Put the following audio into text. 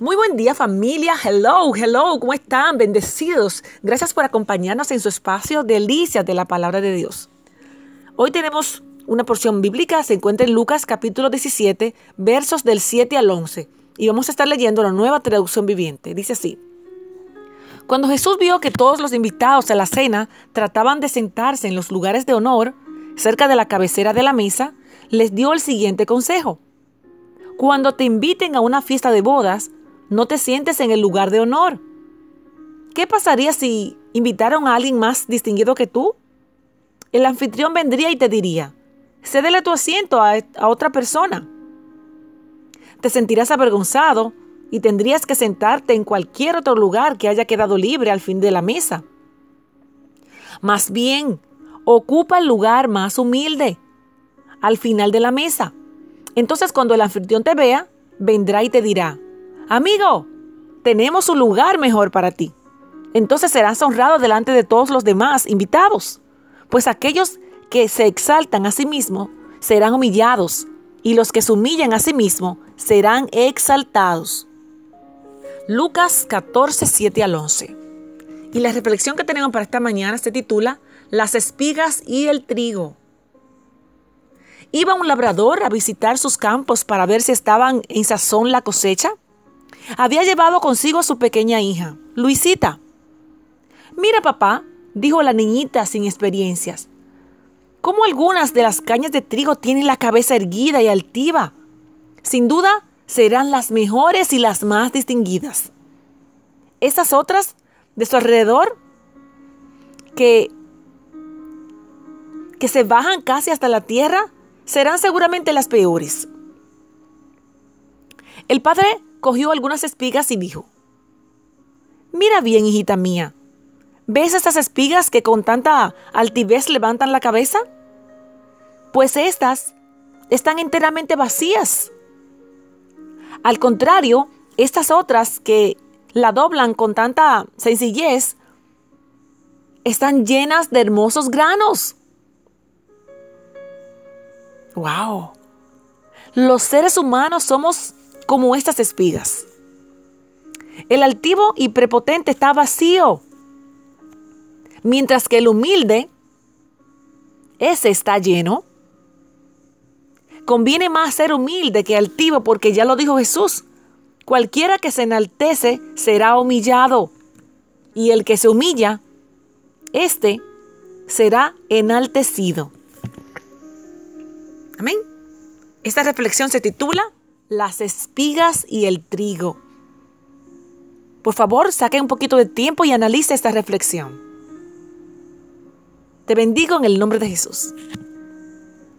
Muy buen día familia, hello, hello, ¿cómo están? Bendecidos. Gracias por acompañarnos en su espacio Delicias de la Palabra de Dios. Hoy tenemos una porción bíblica, se encuentra en Lucas capítulo 17, versos del 7 al 11. Y vamos a estar leyendo la nueva traducción viviente. Dice así. Cuando Jesús vio que todos los invitados a la cena trataban de sentarse en los lugares de honor, cerca de la cabecera de la mesa, les dio el siguiente consejo. Cuando te inviten a una fiesta de bodas, no te sientes en el lugar de honor. ¿Qué pasaría si invitaron a alguien más distinguido que tú? El anfitrión vendría y te diría, cédele tu asiento a, a otra persona. Te sentirás avergonzado y tendrías que sentarte en cualquier otro lugar que haya quedado libre al fin de la mesa. Más bien, ocupa el lugar más humilde, al final de la mesa. Entonces cuando el anfitrión te vea, vendrá y te dirá, Amigo, tenemos un lugar mejor para ti. Entonces serás honrado delante de todos los demás invitados, pues aquellos que se exaltan a sí mismos serán humillados, y los que se humillan a sí mismos serán exaltados. Lucas 14, 7 al 11. Y la reflexión que tenemos para esta mañana se titula Las espigas y el trigo. Iba un labrador a visitar sus campos para ver si estaban en sazón la cosecha. Había llevado consigo a su pequeña hija, Luisita. Mira, papá, dijo la niñita sin experiencias, cómo algunas de las cañas de trigo tienen la cabeza erguida y altiva. Sin duda, serán las mejores y las más distinguidas. Esas otras de su alrededor, que, que se bajan casi hasta la tierra, serán seguramente las peores. El padre cogió algunas espigas y dijo, Mira bien, hijita mía, ¿ves estas espigas que con tanta altivez levantan la cabeza? Pues estas están enteramente vacías. Al contrario, estas otras que la doblan con tanta sencillez, están llenas de hermosos granos. ¡Wow! Los seres humanos somos como estas espigas. El altivo y prepotente está vacío, mientras que el humilde, ese está lleno. Conviene más ser humilde que altivo porque ya lo dijo Jesús. Cualquiera que se enaltece será humillado y el que se humilla, éste será enaltecido. Amén. Esta reflexión se titula las espigas y el trigo. Por favor, saque un poquito de tiempo y analice esta reflexión. Te bendigo en el nombre de Jesús.